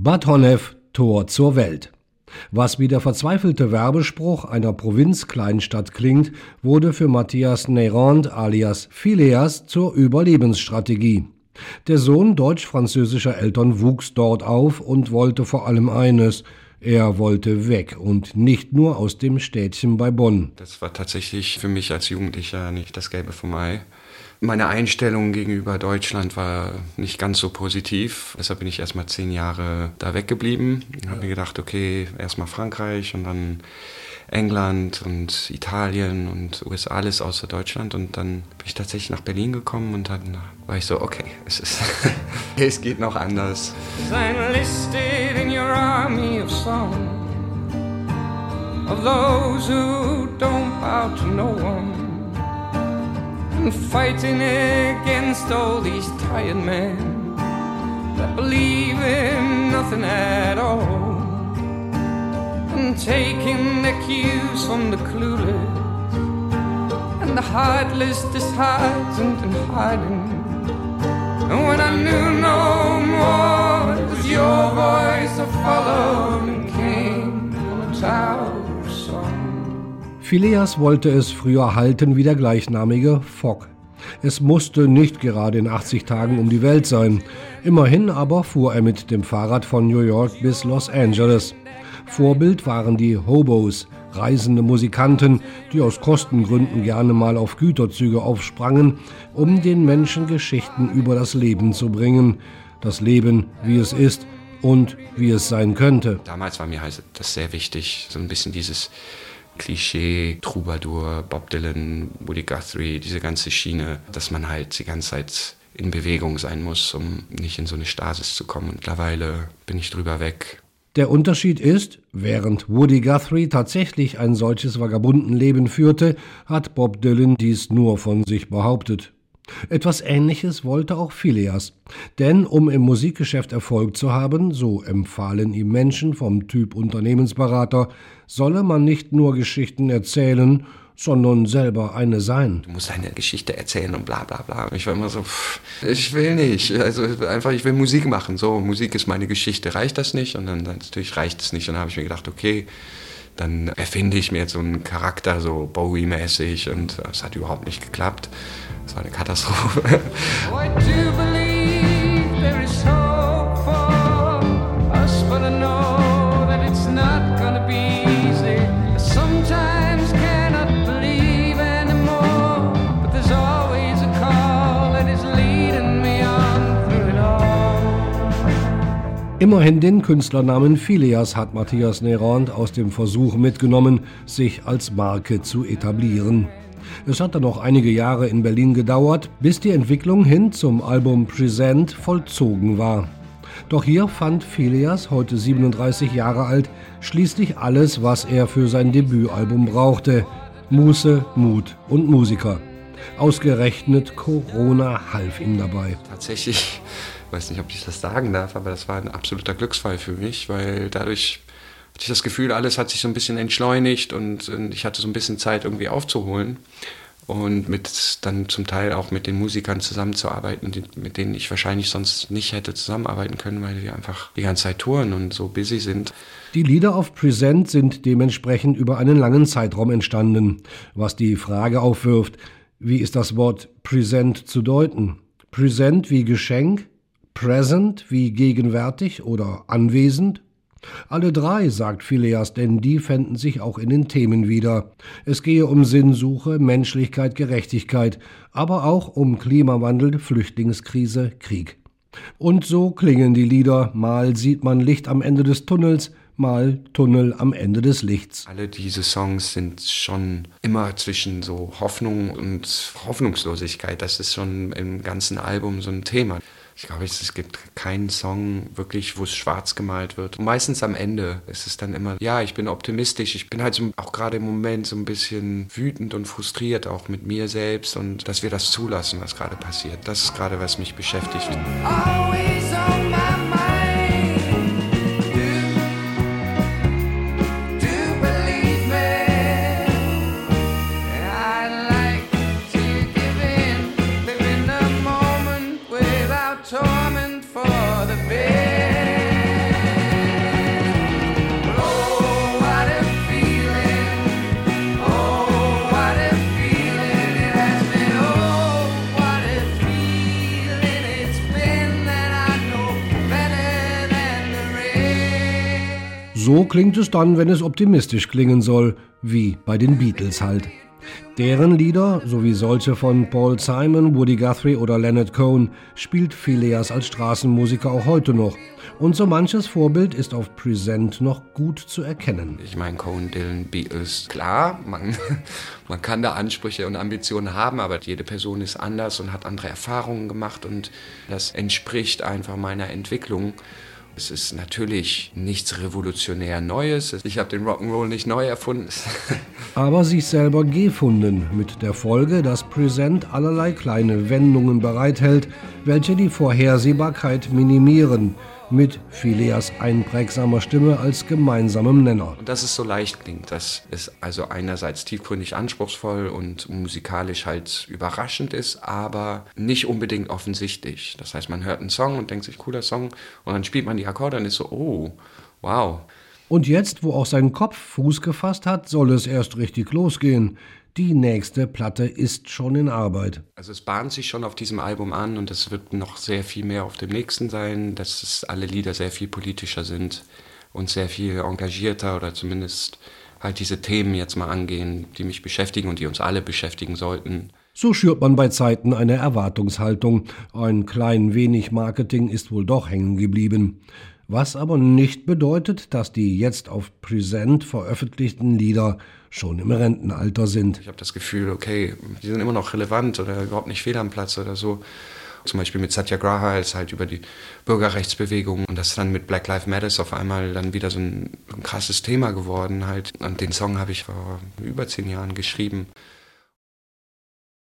Bad Honnef, Tor zur Welt. Was wie der verzweifelte Werbespruch einer Provinzkleinstadt klingt, wurde für Matthias Neyrand alias Phileas zur Überlebensstrategie. Der Sohn deutsch-französischer Eltern wuchs dort auf und wollte vor allem eines, er wollte weg und nicht nur aus dem Städtchen bei Bonn. Das war tatsächlich für mich als Jugendlicher nicht das Gelbe vom Ei. Meine Einstellung gegenüber Deutschland war nicht ganz so positiv. Deshalb bin ich erstmal zehn Jahre da weggeblieben. Ich habe mir gedacht, okay, erstmal Frankreich und dann England und Italien und USA, alles außer Deutschland. Und dann bin ich tatsächlich nach Berlin gekommen und dann war ich so, okay, es, ist es geht noch anders. Of those who don't bow to no one fighting against all these tired men that believe in nothing at all and taking the cues from the clueless and the heartless, disheartened and hiding. And when I knew no more, it was your voice that followed and came on a tower. Phileas wollte es früher halten wie der gleichnamige Fogg. Es musste nicht gerade in 80 Tagen um die Welt sein. Immerhin aber fuhr er mit dem Fahrrad von New York bis Los Angeles. Vorbild waren die Hobos, reisende Musikanten, die aus Kostengründen gerne mal auf Güterzüge aufsprangen, um den Menschen Geschichten über das Leben zu bringen. Das Leben, wie es ist und wie es sein könnte. Damals war mir halt das sehr wichtig, so ein bisschen dieses Klischee, Troubadour, Bob Dylan, Woody Guthrie, diese ganze Schiene, dass man halt die ganze Zeit in Bewegung sein muss, um nicht in so eine Stasis zu kommen. Mittlerweile bin ich drüber weg. Der Unterschied ist, während Woody Guthrie tatsächlich ein solches Vagabundenleben führte, hat Bob Dylan dies nur von sich behauptet. Etwas Ähnliches wollte auch Phileas. Denn um im Musikgeschäft Erfolg zu haben, so empfahlen ihm Menschen vom Typ Unternehmensberater, solle man nicht nur Geschichten erzählen, sondern selber eine sein. Du musst eine Geschichte erzählen und bla bla bla. Ich war immer so, pff, ich will nicht. Also einfach, ich will Musik machen. So, Musik ist meine Geschichte. Reicht das nicht? Und dann, natürlich reicht es nicht. Und dann habe ich mir gedacht, okay, dann erfinde ich mir jetzt so einen Charakter, so Bowie-mäßig. Und es hat überhaupt nicht geklappt. Es war eine Katastrophe. Immerhin den Künstlernamen Phileas hat Matthias Nerand aus dem Versuch mitgenommen, sich als Marke zu etablieren. Es hat dann noch einige Jahre in Berlin gedauert, bis die Entwicklung hin zum Album Present vollzogen war. Doch hier fand Phileas, heute 37 Jahre alt, schließlich alles, was er für sein Debütalbum brauchte. Muße, Mut und Musiker. Ausgerechnet Corona half ihm dabei. Tatsächlich weiß nicht, ob ich das sagen darf, aber das war ein absoluter Glücksfall für mich, weil dadurch hatte ich das Gefühl, alles hat sich so ein bisschen entschleunigt und, und ich hatte so ein bisschen Zeit irgendwie aufzuholen und mit dann zum Teil auch mit den Musikern zusammenzuarbeiten, die, mit denen ich wahrscheinlich sonst nicht hätte zusammenarbeiten können, weil die einfach die ganze Zeit touren und so busy sind. Die Lieder auf Present sind dementsprechend über einen langen Zeitraum entstanden, was die Frage aufwirft, wie ist das Wort Present zu deuten? Present wie Geschenk, present wie gegenwärtig oder anwesend? Alle drei, sagt Phileas, denn die fänden sich auch in den Themen wieder. Es gehe um Sinnsuche, Menschlichkeit, Gerechtigkeit, aber auch um Klimawandel, Flüchtlingskrise, Krieg. Und so klingen die Lieder, mal sieht man Licht am Ende des Tunnels, mal Tunnel am Ende des Lichts. Alle diese Songs sind schon immer zwischen so Hoffnung und Hoffnungslosigkeit. Das ist schon im ganzen Album so ein Thema. Ich glaube, es gibt keinen Song wirklich, wo es schwarz gemalt wird. Und meistens am Ende ist es dann immer, ja, ich bin optimistisch. Ich bin halt so, auch gerade im Moment so ein bisschen wütend und frustriert, auch mit mir selbst und dass wir das zulassen, was gerade passiert. Das ist gerade, was mich beschäftigt. Always on my mind. So klingt es dann, wenn es optimistisch klingen soll, wie bei den Beatles halt. Deren Lieder, sowie solche von Paul Simon, Woody Guthrie oder Leonard Cohen, spielt Phileas als Straßenmusiker auch heute noch. Und so manches Vorbild ist auf Present noch gut zu erkennen. Ich meine, Cohen, Dylan, Beatles, klar, man, man kann da Ansprüche und Ambitionen haben, aber jede Person ist anders und hat andere Erfahrungen gemacht und das entspricht einfach meiner Entwicklung. Es ist natürlich nichts revolutionär Neues. Ich habe den Rock'n'Roll nicht neu erfunden. Aber sich selber gefunden, mit der Folge, dass Present allerlei kleine Wendungen bereithält, welche die Vorhersehbarkeit minimieren mit Phileas einprägsamer Stimme als gemeinsamem Nenner. Dass es so leicht klingt, das ist also einerseits tiefgründig anspruchsvoll und musikalisch halt überraschend ist, aber nicht unbedingt offensichtlich. Das heißt, man hört einen Song und denkt sich, cooler Song, und dann spielt man die Akkorde und ist so, oh, wow. Und jetzt, wo auch sein Kopf Fuß gefasst hat, soll es erst richtig losgehen. Die nächste Platte ist schon in Arbeit. Also es bahnt sich schon auf diesem Album an und es wird noch sehr viel mehr auf dem nächsten sein, dass es alle Lieder sehr viel politischer sind und sehr viel engagierter oder zumindest halt diese Themen jetzt mal angehen, die mich beschäftigen und die uns alle beschäftigen sollten. So schürt man bei Zeiten eine Erwartungshaltung. Ein klein wenig Marketing ist wohl doch hängen geblieben was aber nicht bedeutet, dass die jetzt auf Present veröffentlichten Lieder schon im Rentenalter sind. Ich habe das Gefühl, okay, die sind immer noch relevant oder überhaupt nicht fehl am Platz oder so. Zum Beispiel mit Satyagraha ist halt über die Bürgerrechtsbewegung und das dann mit Black Lives Matter auf einmal dann wieder so ein, ein krasses Thema geworden halt. Und den Song habe ich vor über zehn Jahren geschrieben.